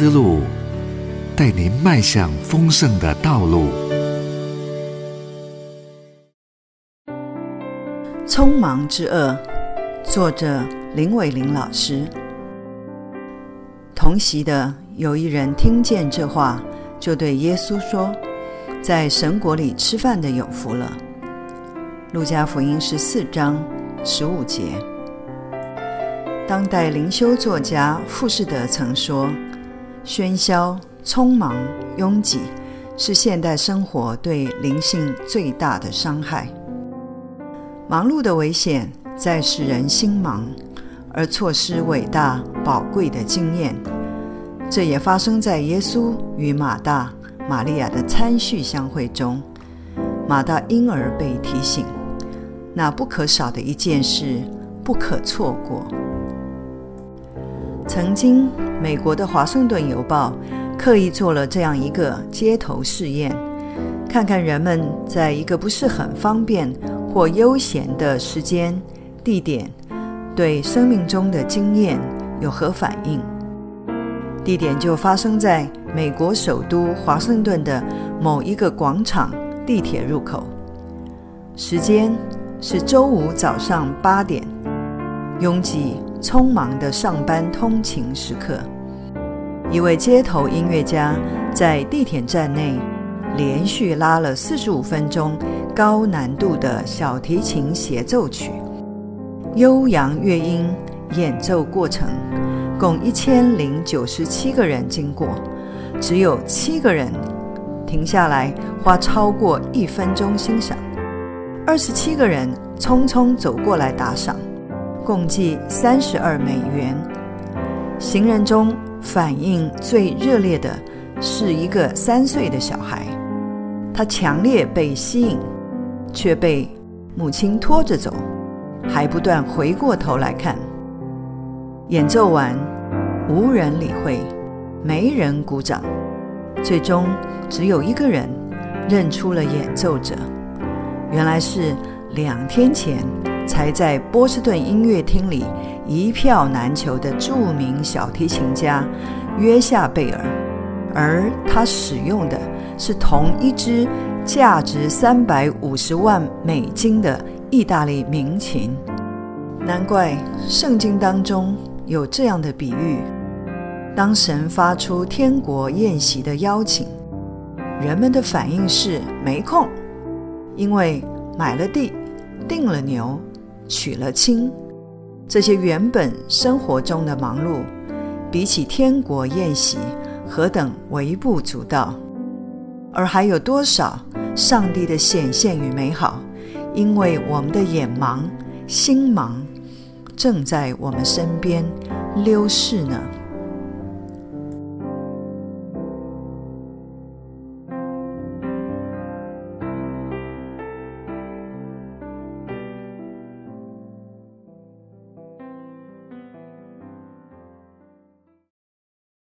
思路，带您迈向丰盛的道路。匆忙之恶，作者林伟玲老师。同席的有一人听见这话，就对耶稣说：“在神国里吃饭的有福了。”路加福音十四章十五节。当代灵修作家富士德曾说：“喧嚣、匆忙、拥挤，是现代生活对灵性最大的伤害。忙碌的危险在使人心忙。”而错失伟大宝贵的经验，这也发生在耶稣与马大、玛利亚的参叙相会中。马大因而被提醒，那不可少的一件事不可错过。曾经，美国的《华盛顿邮报》刻意做了这样一个街头试验，看看人们在一个不是很方便或悠闲的时间、地点。对生命中的经验有何反应？地点就发生在美国首都华盛顿的某一个广场地铁入口。时间是周五早上八点，拥挤匆忙的上班通勤时刻。一位街头音乐家在地铁站内连续拉了四十五分钟高难度的小提琴协奏曲。悠扬乐音演奏过程，共一千零九十七个人经过，只有七个人停下来花超过一分钟欣赏，二十七个人匆匆走过来打赏，共计三十二美元。行人中反应最热烈的是一个三岁的小孩，他强烈被吸引，却被母亲拖着走。还不断回过头来看。演奏完，无人理会，没人鼓掌。最终，只有一个人认出了演奏者，原来是两天前才在波士顿音乐厅里一票难求的著名小提琴家约夏贝尔，而他使用的是同一支价值三百五十万美金的。意大利民琴，难怪圣经当中有这样的比喻：当神发出天国宴席的邀请，人们的反应是没空，因为买了地、定了牛、娶了亲，这些原本生活中的忙碌，比起天国宴席何等微不足道。而还有多少上帝的显现与美好？因为我们的眼盲、心盲，正在我们身边溜逝呢。